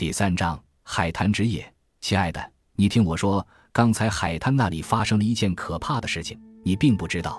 第三章海滩之夜，亲爱的，你听我说，刚才海滩那里发生了一件可怕的事情，你并不知道。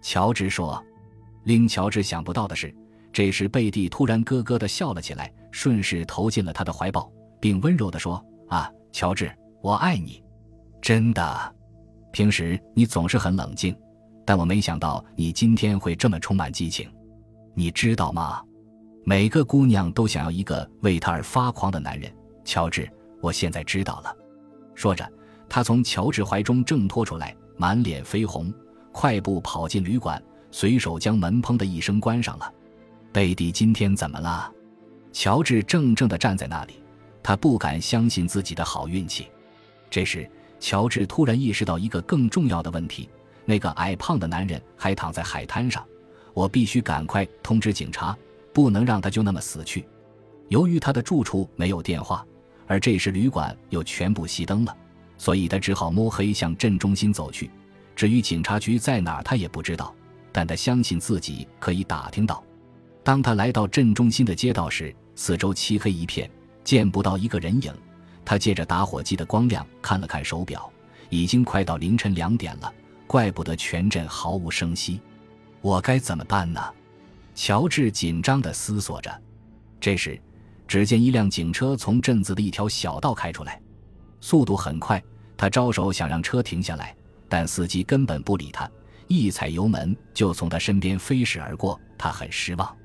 乔治说。令乔治想不到的是，这时贝蒂突然咯咯地笑了起来，顺势投进了他的怀抱，并温柔地说：“啊，乔治，我爱你，真的。平时你总是很冷静，但我没想到你今天会这么充满激情。你知道吗？每个姑娘都想要一个为她而发狂的男人。乔治，我现在知道了。”说着，他从乔治怀中挣脱出来，满脸绯红，快步跑进旅馆。随手将门砰的一声关上了。贝蒂今天怎么了？乔治怔怔地站在那里，他不敢相信自己的好运气。这时，乔治突然意识到一个更重要的问题：那个矮胖的男人还躺在海滩上。我必须赶快通知警察，不能让他就那么死去。由于他的住处没有电话，而这时旅馆又全部熄灯了，所以他只好摸黑向镇中心走去。至于警察局在哪儿，他也不知道。但他相信自己可以打听到。当他来到镇中心的街道时，四周漆黑一片，见不到一个人影。他借着打火机的光亮看了看手表，已经快到凌晨两点了。怪不得全镇毫无声息。我该怎么办呢？乔治紧张地思索着。这时，只见一辆警车从镇子的一条小道开出来，速度很快。他招手想让车停下来，但司机根本不理他。一踩油门就从他身边飞驶而过，他很失望。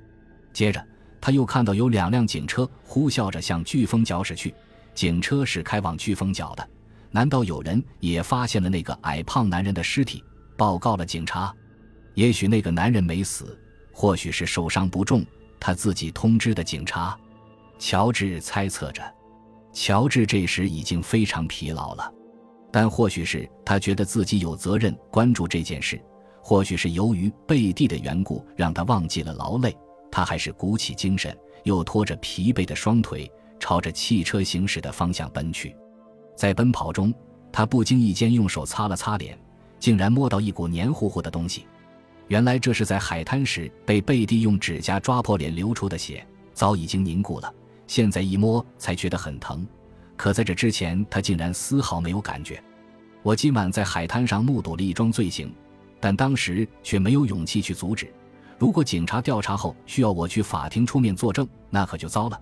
接着，他又看到有两辆警车呼啸着向飓风角驶去，警车是开往飓风角的。难道有人也发现了那个矮胖男人的尸体，报告了警察？也许那个男人没死，或许是受伤不重，他自己通知的警察。乔治猜测着。乔治这时已经非常疲劳了，但或许是他觉得自己有责任关注这件事。或许是由于贝蒂的缘故，让他忘记了劳累。他还是鼓起精神，又拖着疲惫的双腿，朝着汽车行驶的方向奔去。在奔跑中，他不经意间用手擦了擦脸，竟然摸到一股黏糊糊的东西。原来这是在海滩时被贝蒂用指甲抓破脸流出的血，早已经凝固了。现在一摸才觉得很疼，可在这之前他竟然丝毫没有感觉。我今晚在海滩上目睹了一桩罪行。但当时却没有勇气去阻止。如果警察调查后需要我去法庭出面作证，那可就糟了。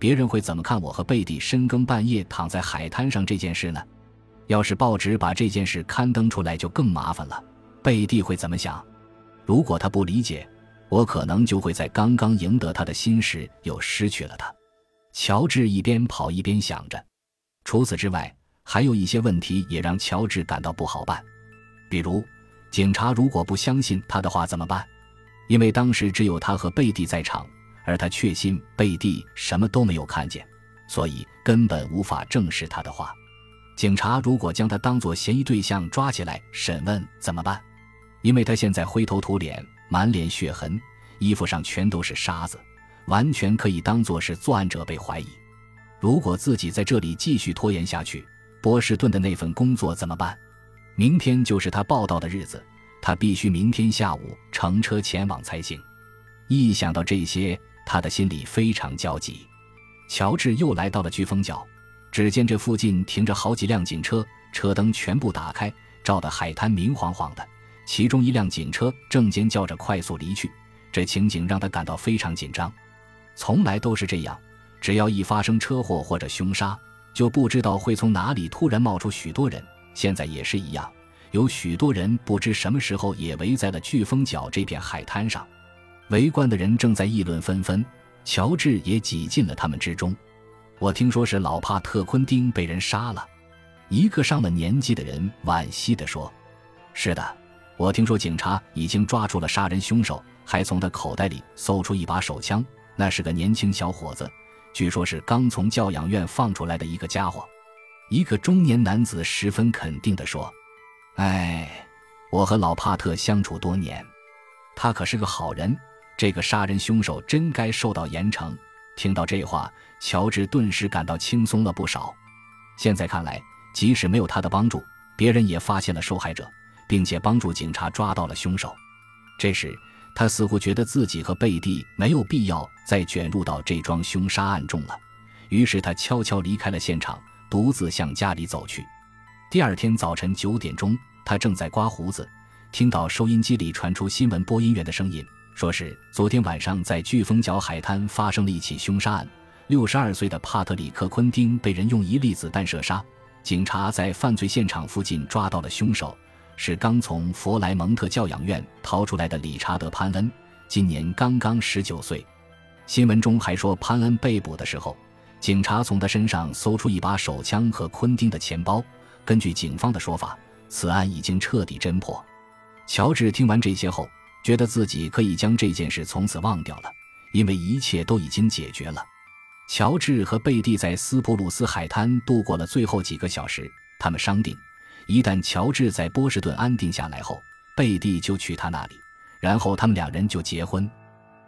别人会怎么看我和贝蒂深更半夜躺在海滩上这件事呢？要是报纸把这件事刊登出来，就更麻烦了。贝蒂会怎么想？如果他不理解，我可能就会在刚刚赢得他的心时又失去了他。乔治一边跑一边想着。除此之外，还有一些问题也让乔治感到不好办，比如。警察如果不相信他的话怎么办？因为当时只有他和贝蒂在场，而他确信贝蒂什么都没有看见，所以根本无法证实他的话。警察如果将他当作嫌疑对象抓起来审问怎么办？因为他现在灰头土脸，满脸血痕，衣服上全都是沙子，完全可以当作是作案者被怀疑。如果自己在这里继续拖延下去，波士顿的那份工作怎么办？明天就是他报道的日子，他必须明天下午乘车前往才行。一想到这些，他的心里非常焦急。乔治又来到了飓风角，只见这附近停着好几辆警车，车灯全部打开，照得海滩明晃晃的。其中一辆警车正尖叫着快速离去，这情景让他感到非常紧张。从来都是这样，只要一发生车祸或者凶杀，就不知道会从哪里突然冒出许多人。现在也是一样，有许多人不知什么时候也围在了飓风角这片海滩上，围观的人正在议论纷纷。乔治也挤进了他们之中。我听说是老帕特昆丁被人杀了，一个上了年纪的人惋惜地说：“是的，我听说警察已经抓住了杀人凶手，还从他口袋里搜出一把手枪。那是个年轻小伙子，据说是刚从教养院放出来的一个家伙。”一个中年男子十分肯定地说：“哎，我和老帕特相处多年，他可是个好人。这个杀人凶手真该受到严惩。”听到这话，乔治顿时感到轻松了不少。现在看来，即使没有他的帮助，别人也发现了受害者，并且帮助警察抓到了凶手。这时，他似乎觉得自己和贝蒂没有必要再卷入到这桩凶杀案中了。于是他悄悄离开了现场，独自向家里走去。第二天早晨九点钟，他正在刮胡子，听到收音机里传出新闻播音员的声音，说是昨天晚上在飓风角海滩发生了一起凶杀案，六十二岁的帕特里克·昆丁被人用一粒子弹射杀。警察在犯罪现场附近抓到了凶手，是刚从佛莱蒙特教养院逃出来的理查德·潘恩，今年刚刚十九岁。新闻中还说，潘恩被捕的时候，警察从他身上搜出一把手枪和昆汀的钱包。根据警方的说法，此案已经彻底侦破。乔治听完这些后，觉得自己可以将这件事从此忘掉了，因为一切都已经解决了。乔治和贝蒂在斯普鲁斯海滩度过了最后几个小时。他们商定，一旦乔治在波士顿安定下来后，贝蒂就去他那里，然后他们两人就结婚。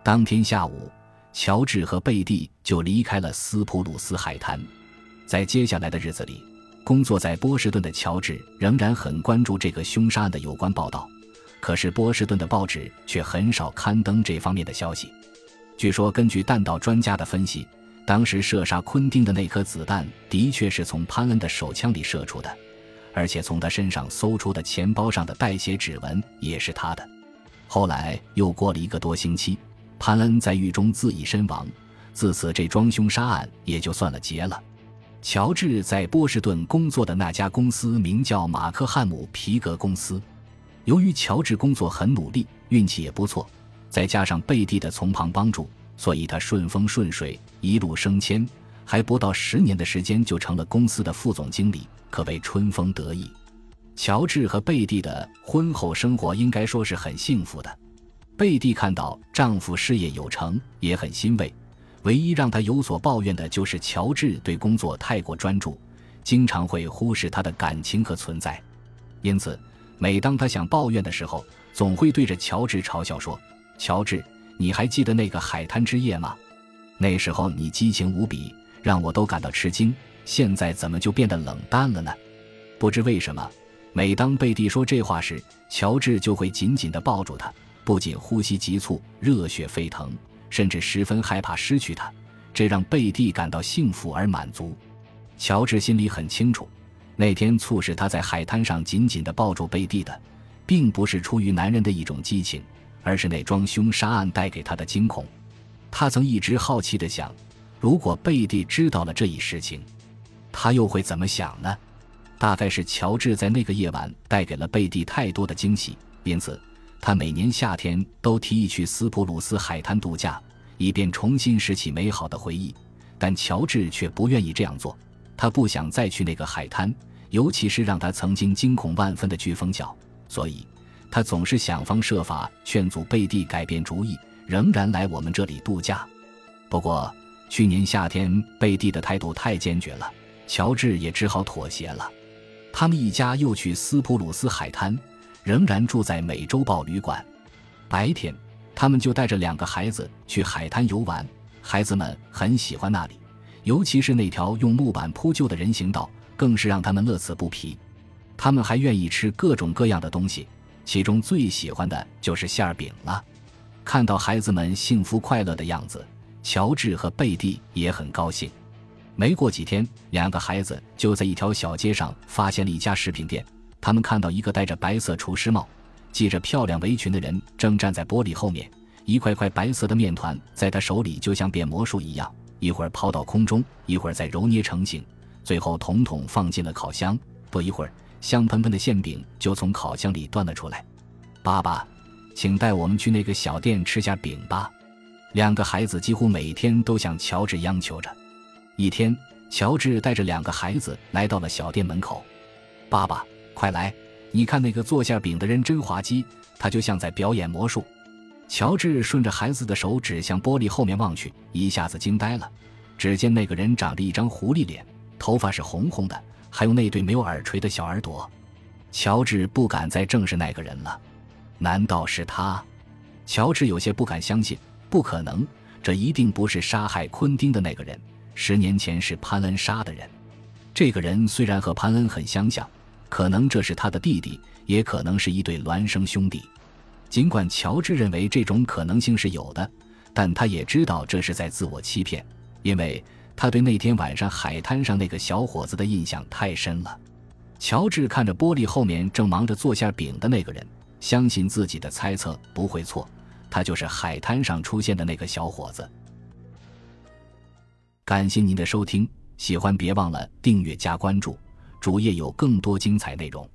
当天下午，乔治和贝蒂就离开了斯普鲁斯海滩。在接下来的日子里，工作在波士顿的乔治仍然很关注这个凶杀案的有关报道，可是波士顿的报纸却很少刊登这方面的消息。据说，根据弹道专家的分析，当时射杀昆汀的那颗子弹的确是从潘恩的手枪里射出的，而且从他身上搜出的钱包上的带血指纹也是他的。后来又过了一个多星期，潘恩在狱中自缢身亡，自此这桩凶杀案也就算了结了。乔治在波士顿工作的那家公司名叫马克汉姆皮革公司。由于乔治工作很努力，运气也不错，再加上贝蒂的从旁帮助，所以他顺风顺水，一路升迁，还不到十年的时间就成了公司的副总经理，可谓春风得意。乔治和贝蒂的婚后生活应该说是很幸福的。贝蒂看到丈夫事业有成，也很欣慰。唯一让她有所抱怨的就是乔治对工作太过专注，经常会忽视他的感情和存在。因此，每当她想抱怨的时候，总会对着乔治嘲笑说：“乔治，你还记得那个海滩之夜吗？那时候你激情无比，让我都感到吃惊。现在怎么就变得冷淡了呢？”不知为什么，每当贝蒂说这话时，乔治就会紧紧地抱住他，不仅呼吸急促，热血沸腾。甚至十分害怕失去他，这让贝蒂感到幸福而满足。乔治心里很清楚，那天促使他在海滩上紧紧地抱住贝蒂的，并不是出于男人的一种激情，而是那桩凶杀案带给他的惊恐。他曾一直好奇地想，如果贝蒂知道了这一事情，他又会怎么想呢？大概是乔治在那个夜晚带给了贝蒂太多的惊喜，因此。他每年夏天都提议去斯普鲁斯海滩度假，以便重新拾起美好的回忆。但乔治却不愿意这样做，他不想再去那个海滩，尤其是让他曾经惊恐万分的飓风角。所以，他总是想方设法劝阻贝蒂改变主意，仍然来我们这里度假。不过，去年夏天贝蒂的态度太坚决了，乔治也只好妥协了。他们一家又去斯普鲁斯海滩。仍然住在美洲豹旅馆。白天，他们就带着两个孩子去海滩游玩。孩子们很喜欢那里，尤其是那条用木板铺就的人行道，更是让他们乐此不疲。他们还愿意吃各种各样的东西，其中最喜欢的就是馅饼了。看到孩子们幸福快乐的样子，乔治和贝蒂也很高兴。没过几天，两个孩子就在一条小街上发现了一家食品店。他们看到一个戴着白色厨师帽、系着漂亮围裙的人正站在玻璃后面，一块块白色的面团在他手里就像变魔术一样，一会儿抛到空中，一会儿再揉捏成型，最后统统放进了烤箱。不一会儿，香喷喷的馅饼就从烤箱里端了出来。爸爸，请带我们去那个小店吃下饼吧。两个孩子几乎每天都向乔治央求着。一天，乔治带着两个孩子来到了小店门口，爸爸。快来！你看那个做馅饼的人真滑稽，他就像在表演魔术。乔治顺着孩子的手指向玻璃后面望去，一下子惊呆了。只见那个人长着一张狐狸脸，头发是红红的，还有那对没有耳垂的小耳朵。乔治不敢再正视那个人了。难道是他？乔治有些不敢相信，不可能，这一定不是杀害昆汀的那个人。十年前是潘恩杀的人。这个人虽然和潘恩很相像。可能这是他的弟弟，也可能是一对孪生兄弟。尽管乔治认为这种可能性是有的，但他也知道这是在自我欺骗，因为他对那天晚上海滩上那个小伙子的印象太深了。乔治看着玻璃后面正忙着做馅饼的那个人，相信自己的猜测不会错，他就是海滩上出现的那个小伙子。感谢您的收听，喜欢别忘了订阅加关注，主页有更多精彩内容。